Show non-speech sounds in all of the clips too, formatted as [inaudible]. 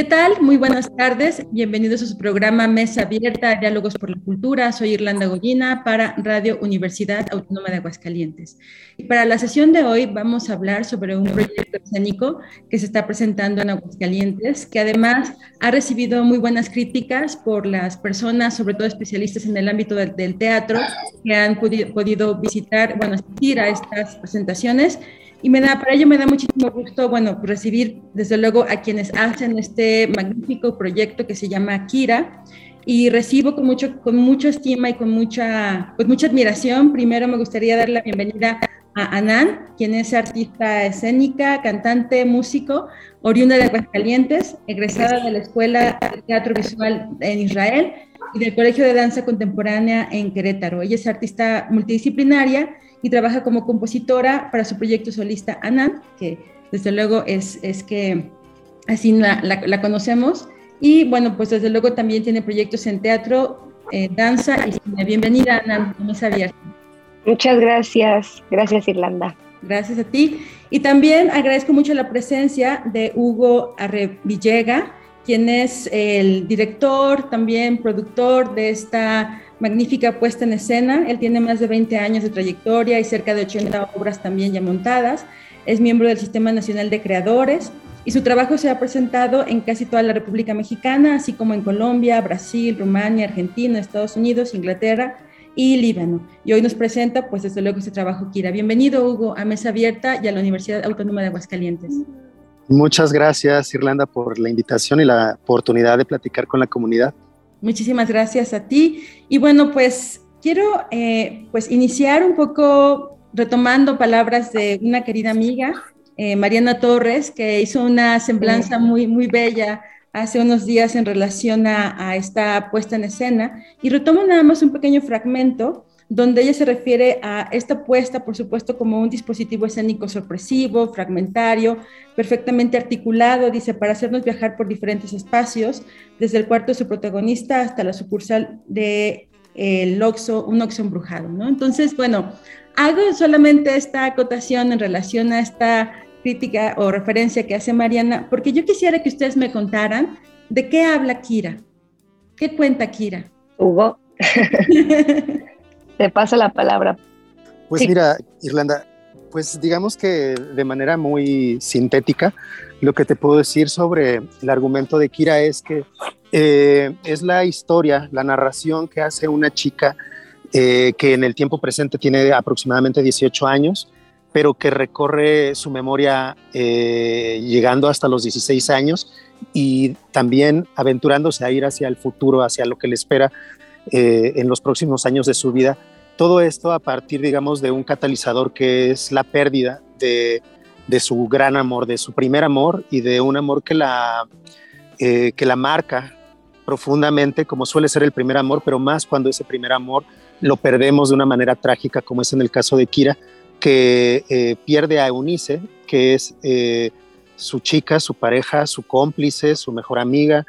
¿Qué tal? Muy buenas tardes. Bienvenidos a su programa Mesa Abierta, Diálogos por la Cultura. Soy Irlanda Goyina para Radio Universidad Autónoma de Aguascalientes. Y para la sesión de hoy vamos a hablar sobre un proyecto escénico que se está presentando en Aguascalientes, que además ha recibido muy buenas críticas por las personas, sobre todo especialistas en el ámbito del, del teatro, que han podido, podido visitar, bueno, asistir a estas presentaciones y me da, para ello me da muchísimo gusto, bueno, recibir desde luego a quienes hacen este magnífico proyecto que se llama Kira y recibo con mucho, con mucha estima y con mucha, pues mucha admiración. Primero me gustaría dar la bienvenida a Anan, quien es artista escénica, cantante, músico, oriunda de Aguascalientes, egresada de la Escuela de Teatro Visual en Israel y del Colegio de Danza Contemporánea en Querétaro. Ella es artista multidisciplinaria y trabaja como compositora para su proyecto solista Anan, que desde luego es, es que así la, la, la, conocemos. Y bueno, pues desde luego también tiene proyectos en teatro, eh, danza y cine. Bienvenida, Anan, mesa abierta. Muchas gracias, gracias Irlanda. Gracias a ti. Y también agradezco mucho la presencia de Hugo Arrevillega, quien es el director, también productor de esta magnífica puesta en escena. Él tiene más de 20 años de trayectoria y cerca de 80 obras también ya montadas. Es miembro del Sistema Nacional de Creadores y su trabajo se ha presentado en casi toda la República Mexicana, así como en Colombia, Brasil, Rumania, Argentina, Estados Unidos, Inglaterra y Líbano. Y hoy nos presenta, pues desde luego, este trabajo Kira. Bienvenido, Hugo, a Mesa Abierta y a la Universidad Autónoma de Aguascalientes. Muchas gracias, Irlanda, por la invitación y la oportunidad de platicar con la comunidad. Muchísimas gracias a ti. Y bueno, pues quiero eh, pues iniciar un poco retomando palabras de una querida amiga, eh, Mariana Torres, que hizo una semblanza muy, muy bella hace unos días en relación a, a esta puesta en escena. Y retomo nada más un pequeño fragmento donde ella se refiere a esta puesta, por supuesto, como un dispositivo escénico sorpresivo, fragmentario, perfectamente articulado, dice, para hacernos viajar por diferentes espacios, desde el cuarto de su protagonista hasta la sucursal de el Oxo, un Oxo embrujado, ¿no? Entonces, bueno, hago solamente esta acotación en relación a esta crítica o referencia que hace Mariana, porque yo quisiera que ustedes me contaran de qué habla Kira, qué cuenta Kira. Hugo. [laughs] te paso la palabra. Pues sí. mira, Irlanda, pues digamos que de manera muy sintética, lo que te puedo decir sobre el argumento de Kira es que eh, es la historia, la narración que hace una chica eh, que en el tiempo presente tiene aproximadamente 18 años, pero que recorre su memoria eh, llegando hasta los 16 años y también aventurándose a ir hacia el futuro, hacia lo que le espera eh, en los próximos años de su vida. Todo esto a partir, digamos, de un catalizador que es la pérdida de, de su gran amor, de su primer amor y de un amor que la, eh, que la marca profundamente, como suele ser el primer amor, pero más cuando ese primer amor lo perdemos de una manera trágica, como es en el caso de Kira, que eh, pierde a Eunice, que es eh, su chica, su pareja, su cómplice, su mejor amiga,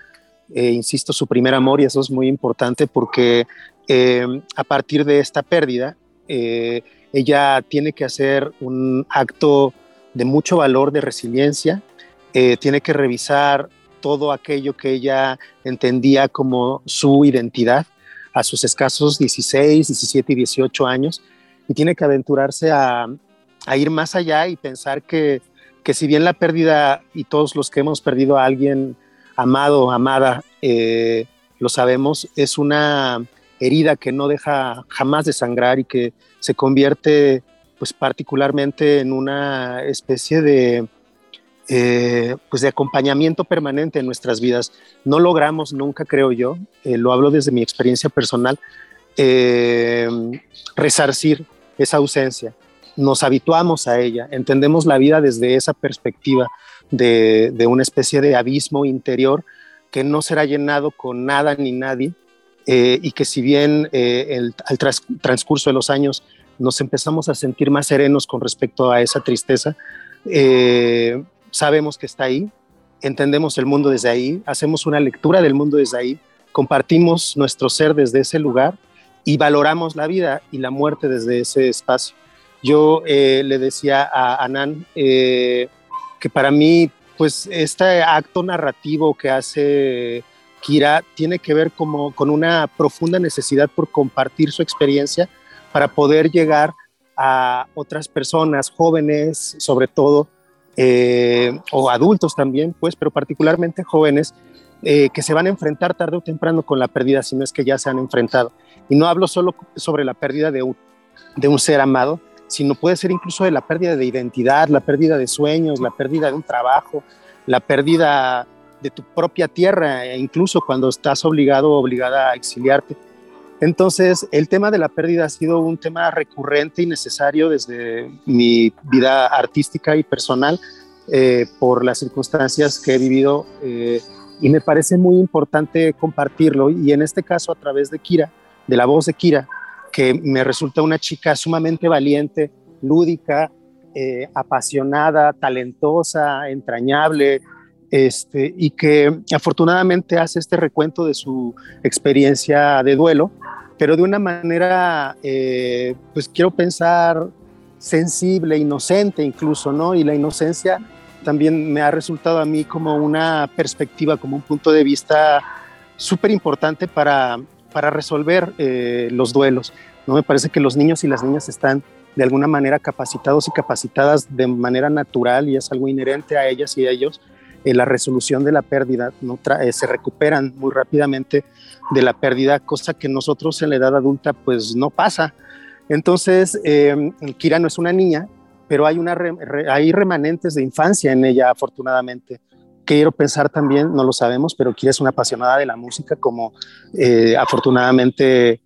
eh, insisto, su primer amor, y eso es muy importante porque eh, a partir de esta pérdida, ella tiene que hacer un acto de mucho valor, de resiliencia, tiene que revisar todo aquello que ella entendía como su identidad a sus escasos 16, 17 y 18 años, y tiene que aventurarse a, ir más allá y pensar que, que si bien la pérdida y todos los que hemos perdido a alguien amado, amada, eh, lo sabemos, es una herida que no deja jamás de sangrar y que se convierte pues particularmente en una especie de, eh, pues de acompañamiento permanente en nuestras vidas. No logramos nunca, creo yo, eh, lo hablo desde mi experiencia personal, eh, resarcir esa ausencia. Nos habituamos a ella, entendemos la vida desde esa perspectiva de, una especie de abismo interior que no será llenado con nada ni nadie, eh, y que si bien eh, al transcurso de los años nos empezamos a sentir más serenos con respecto a esa tristeza, eh, sabemos que está ahí, entendemos el mundo desde ahí, hacemos una lectura del mundo desde ahí, compartimos nuestro ser desde ese lugar y valoramos la vida y la muerte desde ese espacio. Yo le decía a Anan que para mí, pues este acto narrativo que hace Kira tiene que ver como con una profunda necesidad por compartir su experiencia para poder llegar a otras personas, jóvenes sobre todo, eh, o adultos también, pues, pero particularmente jóvenes, eh, que se van a enfrentar tarde o temprano con la pérdida, si no es que ya se han enfrentado. Y no hablo solo sobre la pérdida de un, de un ser amado, sino puede ser incluso de la pérdida de identidad, la pérdida de sueños, la pérdida de un trabajo, la pérdida de tu propia tierra, e incluso cuando estás obligado o obligada a exiliarte. Entonces, el tema de la pérdida ha sido un tema recurrente y necesario desde mi vida artística y personal eh, por las circunstancias que he vivido eh, y me parece muy importante compartirlo y en este caso a través de Kira, de la voz de Kira, que me resulta una chica sumamente valiente, lúdica, eh, apasionada, talentosa, entrañable, este, y que afortunadamente hace este recuento de su experiencia de duelo, pero de una manera, eh, pues quiero pensar sensible, inocente incluso, ¿no? Y la inocencia también me ha resultado a mí como una perspectiva, como un punto de vista súper importante para, para resolver eh, los duelos. ¿no? Me parece que los niños y las niñas están de alguna manera capacitados y capacitadas de manera natural y es algo inherente a ellas y a ellos eh, la resolución de la pérdida, ¿no? Eh, se recuperan muy rápidamente de la pérdida, cosa que nosotros en la edad adulta pues no pasa. Entonces, eh, Kira no es una niña, pero hay, remanentes de infancia en ella, afortunadamente. Quiero pensar también, no lo sabemos, pero Kira es una apasionada de la música, como eh, afortunadamente,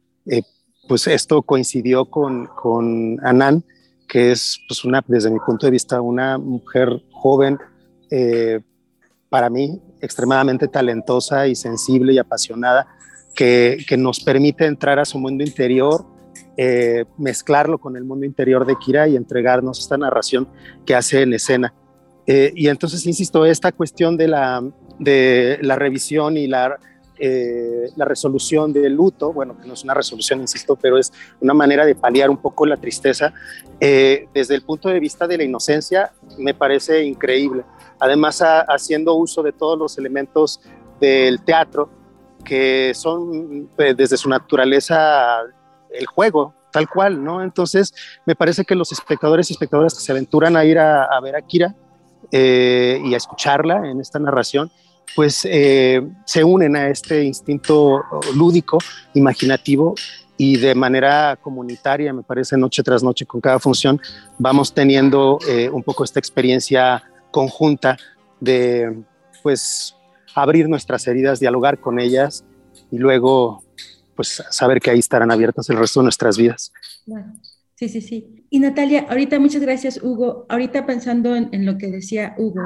pues esto coincidió con, con Anan, que es, pues una, desde mi punto de vista, una mujer joven, eh, para mí, extremadamente talentosa y sensible y apasionada, que, nos permite entrar a su mundo interior, eh, mezclarlo con el mundo interior de Kira y entregarnos esta narración que hace en escena. Eh, y entonces, insisto, esta cuestión de la, de la revisión y la, eh, la resolución del luto, bueno, que no es una resolución, insisto, pero es una manera de paliar un poco la tristeza, desde el punto de vista de la inocencia, me parece increíble además haciendo uso de todos los elementos del teatro, que son pues, desde su naturaleza el juego, tal cual, ¿no? Entonces, me parece que los espectadores y espectadoras que se aventuran a ir a, ver a Kira eh, y a escucharla en esta narración, pues eh, se unen a este instinto lúdico, imaginativo y de manera comunitaria, me parece, noche tras noche con cada función, vamos teniendo eh, un poco esta experiencia conjunta de pues abrir nuestras heridas, dialogar con ellas y luego pues saber que ahí estarán abiertas el resto de nuestras vidas. Sí, sí, sí. Y Natalia, ahorita muchas gracias, Hugo. Ahorita pensando en, lo que decía Hugo,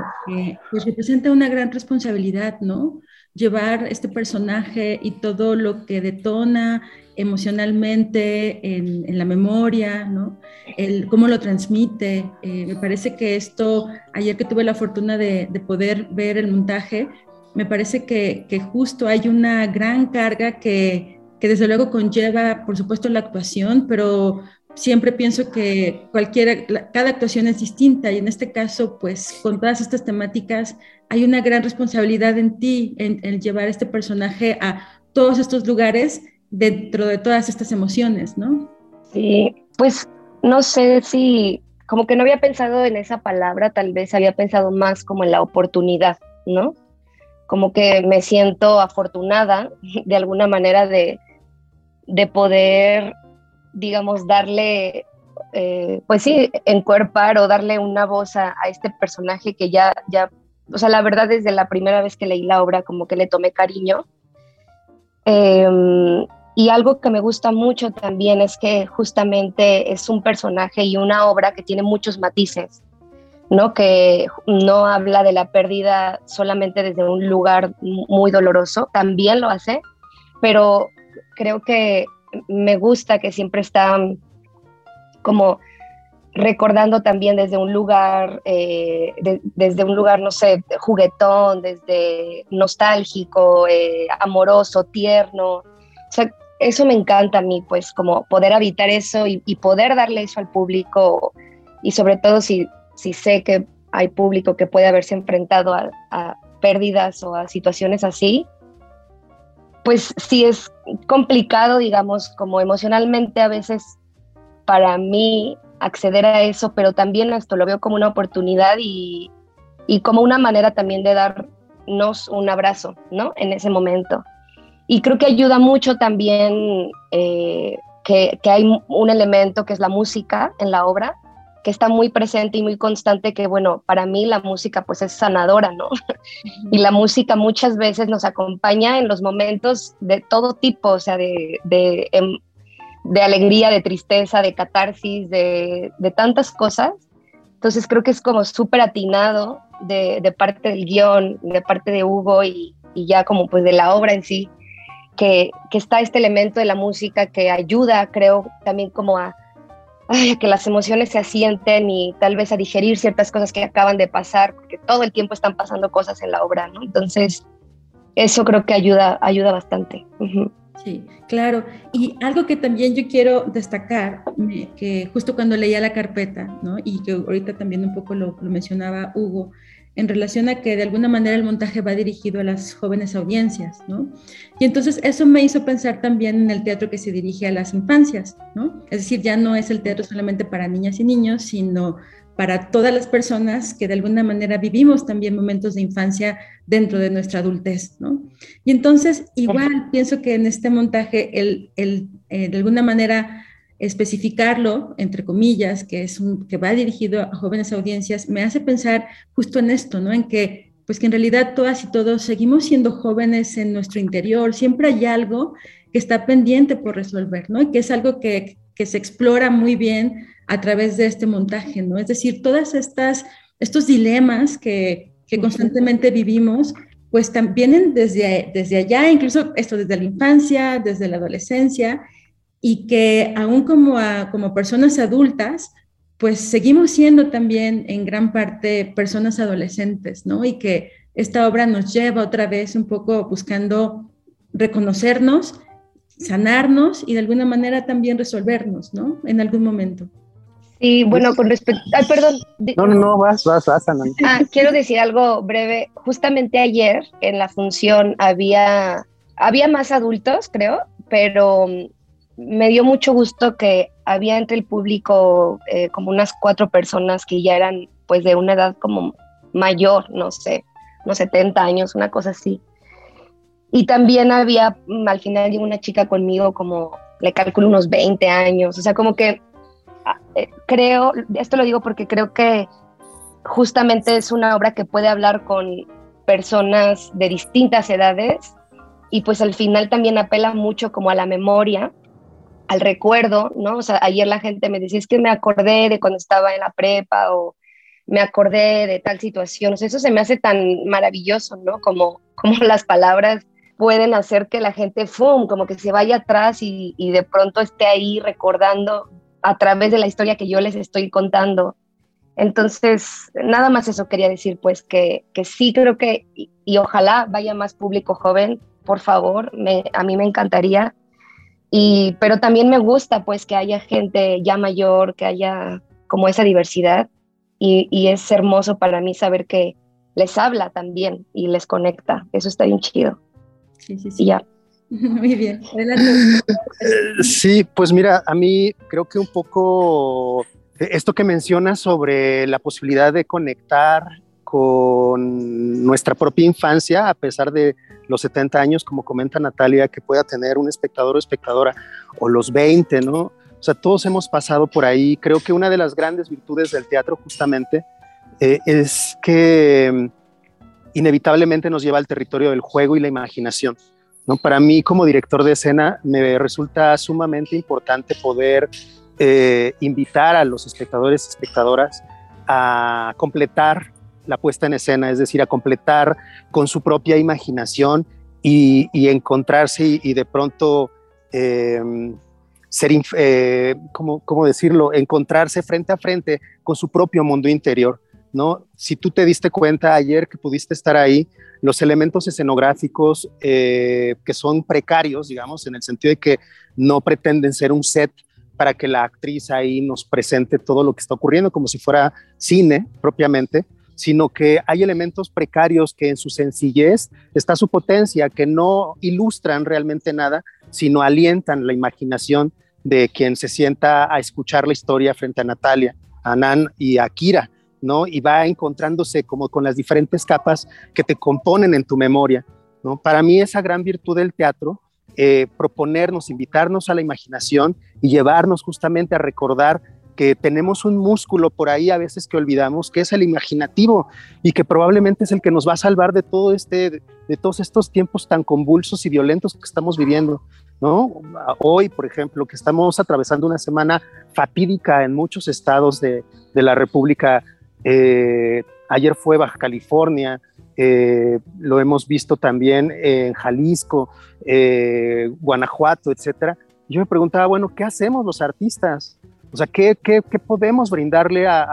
pues representa una gran responsabilidad, ¿no? Llevar este personaje y todo lo que detona emocionalmente, en, la memoria, ¿no? El, cómo lo transmite. Eh, me parece que esto, ayer que tuve la fortuna de, poder ver el montaje, me parece que, justo hay una gran carga que, que, desde luego conlleva, por supuesto, la actuación, pero siempre pienso que cualquiera, cada actuación es distinta y en este caso, pues con todas estas temáticas, hay una gran responsabilidad en ti, en, en llevar este personaje a todos estos lugares dentro de todas estas emociones, ¿no? Sí, pues no sé si, como que no había pensado en esa palabra, tal vez había pensado más como en la oportunidad, ¿no? Como que me siento afortunada de alguna manera de, de poder, digamos, darle, eh, pues sí, encuerpar o darle una voz a, este personaje que ya, ya, o sea, la verdad desde la primera vez que leí la obra como que le tomé cariño. Em, y algo que me gusta mucho también es que justamente es un personaje y una obra que tiene muchos matices, ¿no? Que no habla de la pérdida solamente desde un lugar muy doloroso, también lo hace, pero creo que me gusta que siempre está como recordando también desde un lugar, eh, desde un lugar, no sé, juguetón, desde nostálgico, eh, amoroso, tierno. O sea, eso me encanta a mí, pues como poder habitar eso y, poder darle eso al público y sobre todo si, si sé que hay público que puede haberse enfrentado a, a pérdidas o a situaciones así, pues sí es complicado, digamos, como emocionalmente a veces para mí acceder a eso, pero también esto lo veo como una oportunidad y, como una manera también de darnos un abrazo, ¿no? En ese momento. Y creo que ayuda mucho también eh, que, hay un elemento que es la música en la obra, que está muy presente y muy constante, que bueno, para mí la música pues es sanadora, ¿no? y la música muchas veces nos acompaña en los momentos de todo tipo, o sea, de, de, em, de alegría, de tristeza, de catarsis, de, de, tantas cosas. Entonces creo que es como súper atinado de, de, parte del guion, de parte de Hugo y, y, ya como pues de la obra en sí, que, que está este elemento de la música que ayuda, creo, también como a ay, que las emociones se asienten y tal vez a digerir ciertas cosas que acaban de pasar, porque todo el tiempo están pasando cosas en la obra, ¿no? Entonces, eso creo que ayuda, ayuda bastante. Sí, claro. Y algo que también yo quiero destacar, que justo cuando leía la carpeta, ¿no? Y que ahorita también un poco lo, lo mencionaba Hugo, en relación a que de alguna manera el montaje va dirigido a las jóvenes audiencias, ¿no? Y entonces eso me hizo pensar también en el teatro que se dirige a las infancias, ¿no? Es decir, ya no es el teatro solamente para niñas y niños, sino para todas las personas que de alguna manera vivimos también momentos de infancia dentro de nuestra adultez, ¿no? Y entonces, igual pienso que en este montaje, el, el eh, de alguna manera, especificarlo, entre comillas, que, es un, que va dirigido a jóvenes audiencias, me hace pensar justo en esto, ¿no? En que, pues que en realidad todas y todos seguimos siendo jóvenes en nuestro interior, siempre hay algo que está pendiente por resolver, ¿no? Y que es algo que, que se explora muy bien a través de este montaje, ¿no? Es decir, todas estas, estos dilemas que, que constantemente vivimos, pues vienen desde, desde allá, incluso esto desde la infancia, desde la adolescencia, y que aún como, como personas adultas, pues seguimos siendo también en gran parte personas adolescentes, ¿no? Y que esta obra nos lleva otra vez un poco buscando reconocernos, sanarnos y de alguna manera también resolvernos, ¿no? En algún momento. Sí, bueno, con respecto... Ay, perdón. No, no, no, vas, vas, vas, Ana. Ah, quiero decir algo breve. Justamente ayer en la función había, había más adultos, creo, pero me dio mucho gusto que había entre el público eh, como unas cuatro personas que ya eran pues de una edad como mayor, no sé, unos 70 años, una cosa así. Y también había, mm, al final llegó una chica conmigo como, le calculo unos 20 años, o sea, como que ah, eh, creo, esto lo digo porque creo que justamente es una obra que puede hablar con personas de distintas edades y pues al final también apela mucho como a la memoria al recuerdo, ¿no? O sea, ayer la gente me decía, es que me acordé de cuando estaba en la prepa o me acordé de tal situación. O sea, eso se me hace tan maravilloso, ¿no? Como, como [laughs] las palabras pueden hacer que la gente, ¡fum!, como que se vaya atrás y, de pronto esté ahí recordando a través de la historia que yo les estoy contando. Entonces, nada más eso quería decir, pues que, que sí creo que, y, ojalá vaya más público joven, por favor, a mí me encantaría y, pero también me gusta pues que haya gente ya mayor, que haya como esa diversidad y, y es hermoso para mí saber que les habla también y les conecta. Eso está bien chido. Sí, sí, sí. Y ya. [laughs] Muy bien. Sí, pues mira, a mí creo que un poco esto que mencionas sobre la posibilidad de conectar con nuestra propia infancia, a pesar de los 70 años, como comenta Natalia, que pueda tener un espectador o espectadora, o los 20, ¿no? O sea, todos hemos pasado por ahí. Creo que una de las grandes virtudes del teatro justamente eh, es que mm, inevitablemente nos lleva al territorio del juego y la imaginación. ¿no? Para mí como director de escena me resulta sumamente importante poder eh, invitar a los espectadores y espectadoras a completar la puesta en escena, es decir, a completar con su propia imaginación y, encontrarse y, de pronto em, ser, eh, ¿cómo, ¿cómo, decirlo?, encontrarse frente a frente con su propio mundo interior, ¿no? Si tú te diste cuenta ayer que pudiste estar ahí, los elementos escenográficos eh, que son precarios, digamos, en el sentido de que no pretenden ser un set para que la actriz ahí nos presente todo lo que está ocurriendo como si fuera cine propiamente, sino que hay elementos precarios que en su sencillez está su potencia, que no ilustran realmente nada, sino alientan la imaginación de quien se sienta a escuchar la historia frente a Natalia, a Nan y a Kira, ¿no? Y va encontrándose como con las diferentes capas que te componen en tu memoria, ¿no? Para mí esa gran virtud del teatro, eh, proponernos, invitarnos a la imaginación y llevarnos justamente a recordar que tenemos un músculo por ahí a veces que olvidamos, que es el imaginativo y que probablemente es el que nos va a salvar de todo este, de todos estos tiempos tan convulsos y violentos que estamos viviendo. ¿no? Hoy, por ejemplo, que estamos atravesando una semana fatídica en muchos estados de, de la República. Eh, ayer fue Baja California, eh, lo hemos visto también en Jalisco, eh, Guanajuato, etcétera. Yo me preguntaba, bueno, ¿qué hacemos los artistas? O sea, ¿qué, qué, podemos brindarle a,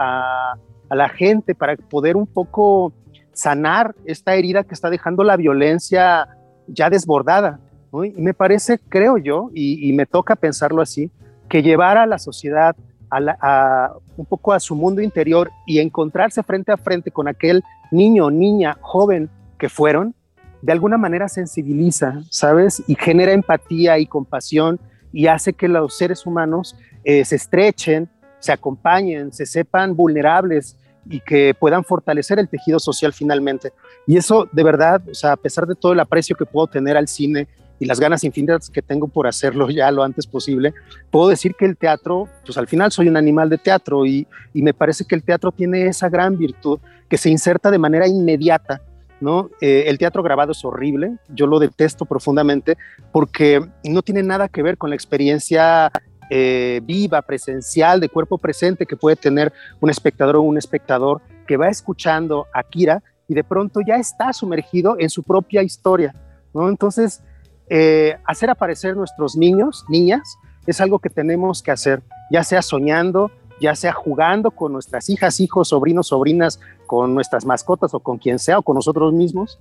a, la gente para poder un poco sanar esta herida que está dejando la violencia ya desbordada? Y me parece, creo yo, y, me toca pensarlo así, que llevar a la sociedad a un poco a su mundo interior y encontrarse frente a frente con aquel niño, niña, joven que fueron, de alguna manera sensibiliza, ¿sabes? Y genera empatía y compasión y hace que los seres humanos eh, se estrechen, se acompañen, se sepan vulnerables y que puedan fortalecer el tejido social finalmente. Y eso de verdad, o sea, a pesar de todo el aprecio que puedo tener al cine y las ganas infinitas que tengo por hacerlo ya lo antes posible, puedo decir que el teatro, pues al final soy un animal de teatro y, y me parece que el teatro tiene esa gran virtud que se inserta de manera inmediata ¿no? Eh, el teatro grabado es horrible, yo lo detesto profundamente porque no tiene nada que ver con la experiencia eh, viva, presencial, de cuerpo presente que puede tener un espectador o un espectador que va escuchando a Kira y de pronto ya está sumergido en su propia historia, ¿no? Entonces, eh, hacer aparecer nuestros niños, niñas, es algo que tenemos que hacer, ya sea soñando, ya sea jugando con nuestras hijas, hijos, sobrinos, sobrinas, con nuestras mascotas o con quien sea o con nosotros mismos,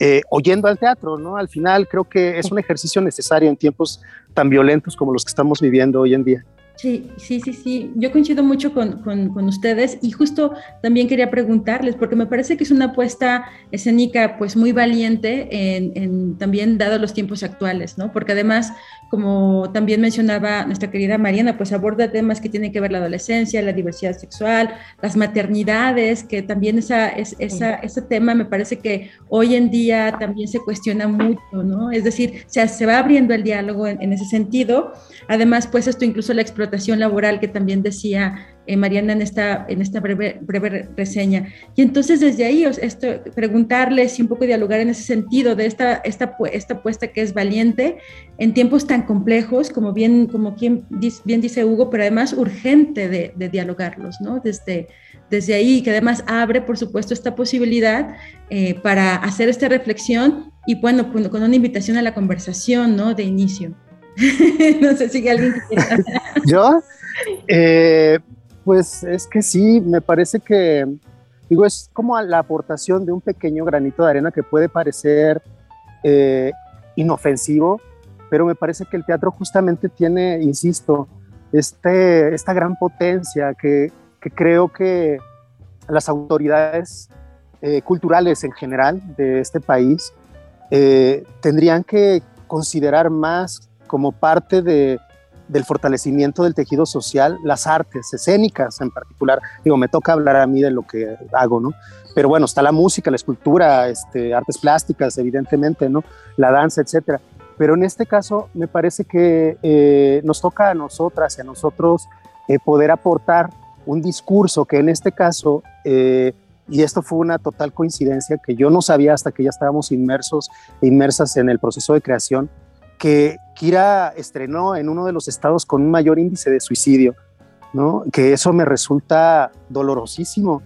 eh, oyendo al teatro, ¿no? Al final creo que es un ejercicio necesario en tiempos tan violentos como los que estamos viviendo hoy en día. Sí, sí, sí, sí. Yo coincido mucho con, con, ustedes y justo también quería preguntarles, porque me parece que es una apuesta escénica pues muy valiente en, en, también dado los tiempos actuales, ¿no? Porque además, como también mencionaba nuestra querida Mariana, pues aborda temas que tienen que ver la adolescencia, la diversidad sexual, las maternidades, que también esa, es, esa, ese tema me parece que hoy en día también se cuestiona mucho, ¿no? Es decir, se, se va abriendo el diálogo en, en ese sentido. Además, pues esto incluso la explotación laboral que también decía eh, Mariana en esta, en esta breve, breve, reseña. Y entonces desde ahí esto, preguntarles y un poco dialogar en ese sentido de esta, esta, esta apuesta que es valiente en tiempos tan complejos, como bien, como quien, bien dice Hugo, pero además urgente de, dialogarlos, ¿no? Desde, desde ahí, que además abre, por supuesto, esta posibilidad eh, para hacer esta reflexión y bueno, con, una invitación a la conversación, ¿no? De inicio. [laughs] no sé si alguien. [laughs] ¿Yo? Eh, pues es que sí, me parece que, digo, es como la aportación de un pequeño granito de arena que puede parecer eh, inofensivo, pero me parece que el teatro justamente tiene, insisto, este, esta gran potencia que, que creo que las autoridades eh, culturales en general de este país eh, tendrían que considerar más como parte de, del fortalecimiento del tejido social, las artes escénicas en particular. Digo, me toca hablar a mí de lo que hago, ¿no? Pero bueno, está la música, la escultura, este, artes plásticas, evidentemente, ¿no? La danza, etcétera. Pero en este caso me parece que eh, nos toca a nosotras y a nosotros eh, poder aportar un discurso que en este caso, eh, y esto fue una total coincidencia que yo no sabía hasta que ya estábamos inmersos inmersas en el proceso de creación, que Kira estrenó en uno de los estados con un mayor índice de suicidio, ¿no? Que eso me resulta dolorosísimo,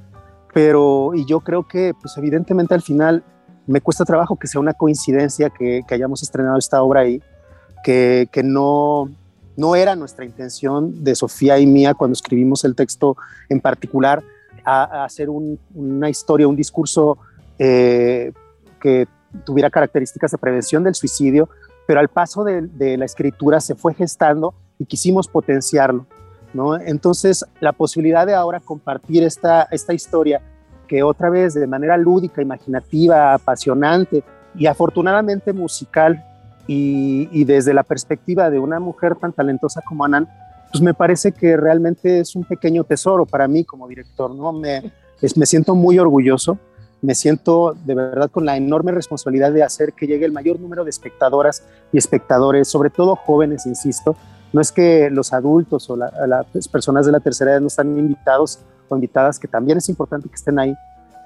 pero y yo creo que pues evidentemente al final me cuesta trabajo que sea una coincidencia que, hayamos estrenado esta obra ahí, que, que no, no era nuestra intención de Sofía y mía cuando escribimos el texto en particular, a, hacer una historia, un discurso eh, que tuviera características de prevención del suicidio, pero al paso de, la escritura se fue gestando y quisimos potenciarlo. ¿no? Entonces, la posibilidad de ahora compartir esta, esta historia que otra vez de manera lúdica, imaginativa, apasionante y afortunadamente musical y, desde la perspectiva de una mujer tan talentosa como Anan, pues me parece que realmente es un pequeño tesoro para mí como director, ¿no? Me, me siento muy orgulloso, me siento de verdad con la enorme responsabilidad de hacer que llegue el mayor número de espectadoras y espectadores, sobre todo jóvenes, insisto. No es que los adultos o las personas de la tercera edad no están invitados o invitadas, que también es importante que estén ahí,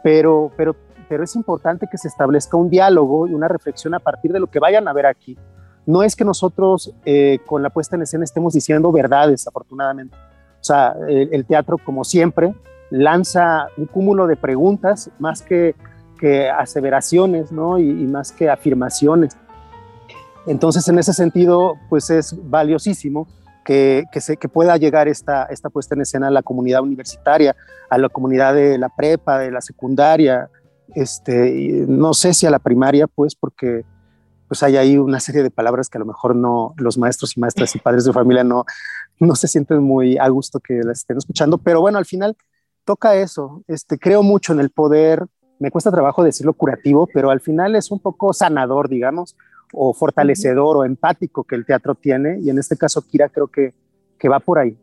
pero, pero, pero es importante que se establezca un diálogo y una reflexión a partir de lo que vayan a ver aquí. No es que nosotros eh, con la puesta en escena estemos diciendo verdades, afortunadamente. O sea, el, teatro, como siempre, lanza un cúmulo de preguntas más que, que aseveraciones, ¿no? Y, y más que afirmaciones. Entonces, en ese sentido, pues es valiosísimo que, se, que pueda llegar esta, esta puesta en escena a la comunidad universitaria, a la comunidad de la prepa, de la secundaria, este, no sé si a la primaria, pues porque pues hay ahí una serie de palabras que a lo mejor no los maestros y maestras y padres de familia no, no se sienten muy a gusto que las estén escuchando, pero bueno, al final toca eso, este, creo mucho en el poder, me cuesta trabajo decirlo curativo, pero al final es un poco sanador, digamos, o fortalecedor o empático que el teatro tiene. Y en este caso, Kira creo que, que va por ahí.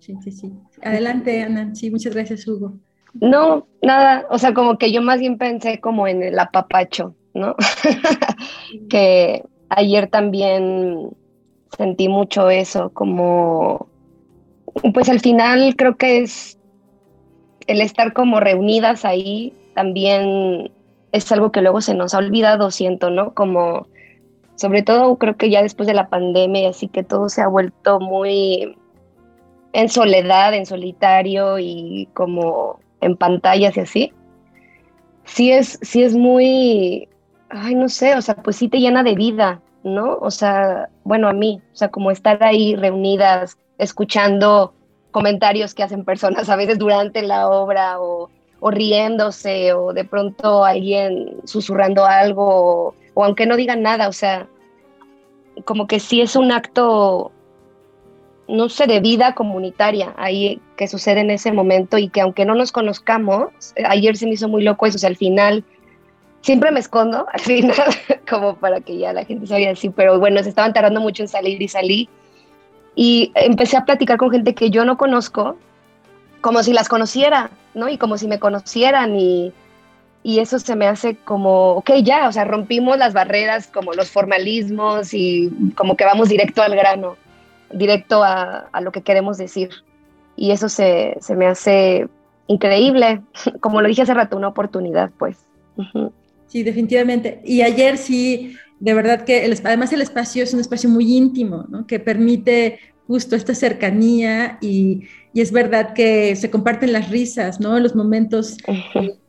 Sí, sí, sí. Adelante, Ana. Sí, muchas gracias, Hugo. No, nada, o sea, como que yo más bien pensé como en el apapacho, ¿no? [laughs] que ayer también sentí mucho eso, como, pues al final creo que es el estar como reunidas ahí también es algo que luego se nos ha olvidado, siento, ¿no? Como sobre todo creo que ya después de la pandemia, así que todo se ha vuelto muy en soledad, en solitario y como en pantallas y así. Sí es, sí es muy, ay, no sé, o sea, pues sí te llena de vida, ¿no? O sea, bueno, a mí, o sea, como estar ahí reunidas, escuchando comentarios que hacen personas a veces durante la obra o, o riéndose o de pronto alguien susurrando algo o aunque no digan nada, o sea, como que sí es un acto, no sé, de vida comunitaria ahí que sucede en ese momento y que aunque no nos conozcamos, ayer se me hizo muy loco eso, o sea, al final, siempre me escondo, [laughs] al final, como para que ya la gente sabía así, pero bueno, se estaban tardando mucho en salir y salí. Y empecé a platicar con gente que yo no conozco, como si las conociera, ¿no? Y como si me conocieran y y eso se me hace como, ok, ya, o sea, rompimos las barreras como los formalismos y como que vamos directo al grano, directo a, a lo que queremos decir. Y eso se, se, me hace increíble, [laughs] como lo dije hace rato, una oportunidad, pues. Sí, definitivamente. Y ayer sí, de verdad que el, además el espacio es un espacio muy íntimo, ¿no? que permite justo esta cercanía y, y, es verdad que se comparten las risas, ¿no? Los momentos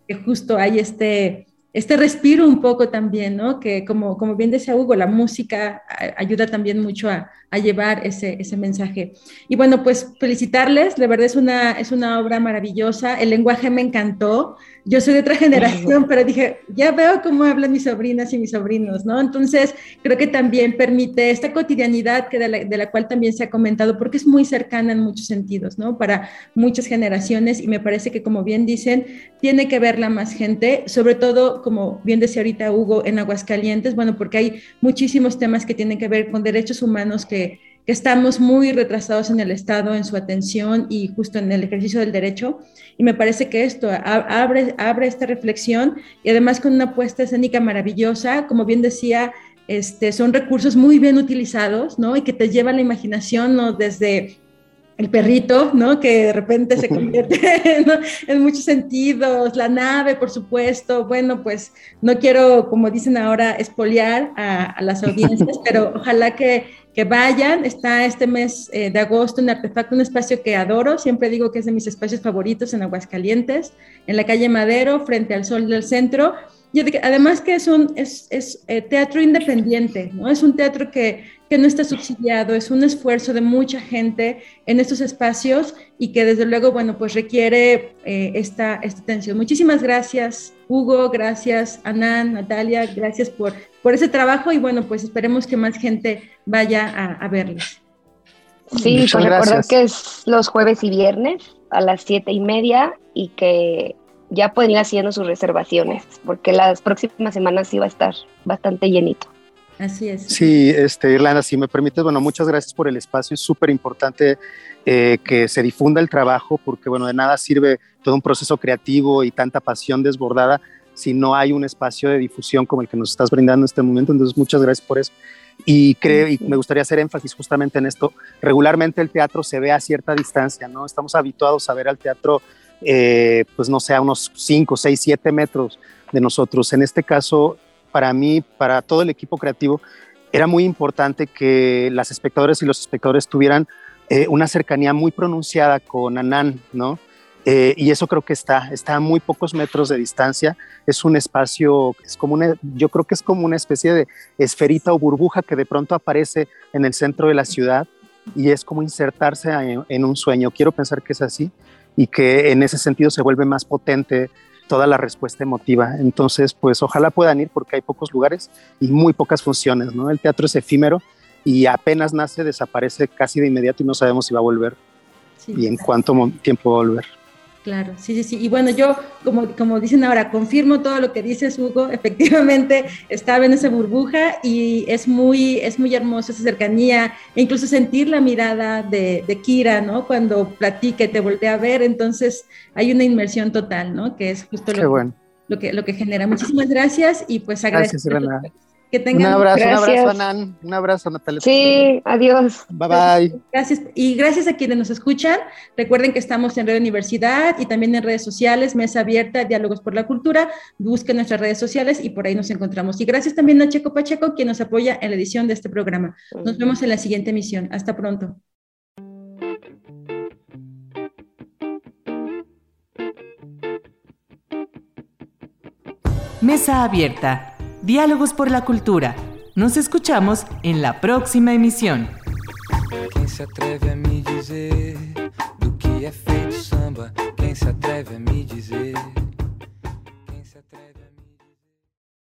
que justo hay este, este respiro un poco también, ¿no? Que como, como bien decía Hugo, la música ayuda también mucho a, a llevar ese, ese, mensaje. Y bueno, pues felicitarles, de verdad es una, es una obra maravillosa, el lenguaje me encantó, yo soy de otra generación, pero dije, ya veo cómo hablan mis sobrinas y mis sobrinos, ¿no? Entonces, creo que también permite esta cotidianidad que de, la, de la cual también se ha comentado, porque es muy cercana en muchos sentidos, ¿no? Para muchas generaciones y me parece que, como bien dicen, tiene que verla más gente, sobre todo, como bien decía ahorita Hugo, en Aguascalientes, bueno, porque hay muchísimos temas que tienen que ver con derechos humanos que que, estamos muy retrasados en el Estado, en su atención y justo en el ejercicio del derecho. Y me parece que esto abre, abre esta reflexión y además con una puesta escénica maravillosa, como bien decía, este, son recursos muy bien utilizados, ¿no? Y que te llevan la imaginación, ¿no? Desde el perrito, ¿no? Que de repente se [laughs] convierte en muchos sentidos, la nave, por supuesto. Bueno, pues no quiero, como dicen ahora, espoliar a, a las audiencias, [laughs] pero ojalá que que vayan. Está este mes eh, de agosto en Artefacto, un espacio que adoro. Siempre digo que es de mis espacios favoritos en Aguascalientes, en la calle Madero, frente al Sol del Centro. Y además que es un es, es, eh, teatro independiente, ¿no? Es un teatro que, que no está subsidiado, es un esfuerzo de mucha gente en estos espacios y que desde luego, bueno, pues requiere eh, esta, esta atención. Muchísimas gracias, Hugo, gracias, Anán, Natalia, gracias por, por ese trabajo y bueno, pues esperemos que más gente vaya a, a verles. Sí, pues recordar que es los jueves y viernes a las siete y media y que ya pueden ir haciendo sus reservaciones, porque las próximas semanas sí va a estar bastante llenito. Así es. Sí, este, Irlanda, si me permites, bueno, muchas gracias por el espacio. Es súper importante eh, que se difunda el trabajo, porque, bueno, de nada sirve todo un proceso creativo y tanta pasión desbordada si no hay un espacio de difusión como el que nos estás brindando en este momento. Entonces, muchas gracias por eso. Y creo, y me gustaría hacer énfasis justamente en esto. Regularmente el teatro se ve a cierta distancia, ¿no? Estamos habituados a ver al teatro eh, pues no sé, a unos 5, 6, 7 metros de nosotros. En este caso, para mí, para todo el equipo creativo, era muy importante que las espectadores y los espectadores tuvieran eh, una cercanía muy pronunciada con Anán, ¿no? Eh, y eso creo que está, está a muy pocos metros de distancia. Es un espacio, es como una, yo creo que es como una especie de esferita o burbuja que de pronto aparece en el centro de la ciudad y es como insertarse en un sueño. Quiero pensar que es así y que en ese sentido se vuelve más potente toda la respuesta emotiva. Entonces, pues ojalá puedan ir porque hay pocos lugares y muy pocas funciones, ¿no? El teatro es efímero y apenas nace, desaparece casi de inmediato y no sabemos si va a volver y en cuánto tiempo va a volver. Claro, sí, sí, sí. Y bueno, yo, como, como dicen ahora, confirmo todo lo que dices, Hugo. [laughs] Efectivamente, estaba en esa burbuja y es muy, es muy hermoso esa cercanía e incluso sentir la mirada de, de Kira, ¿no? Cuando platica y te voltea a ver. Entonces, hay una inmersión total, ¿no? Que es justo lo, lo, que, lo que genera. Muchísimas gracias y pues agradezco. Gracias, un abrazo, un abrazo, Anan. Un abrazo, Natalia. Sí, adiós. Bye bye. Gracias. Y gracias a quienes nos escuchan. Recuerden que estamos en Radio Universidad y también en redes sociales, Mesa Abierta, Diálogos por la Cultura. Busquen nuestras redes sociales y por ahí nos encontramos. Y gracias también a Checo Pacheco, quien nos apoya en la edición de este programa. Nos vemos en la siguiente emisión. Hasta pronto. Mesa Abierta Diálogos por la Cultura. Nos escuchamos en la próxima emisión.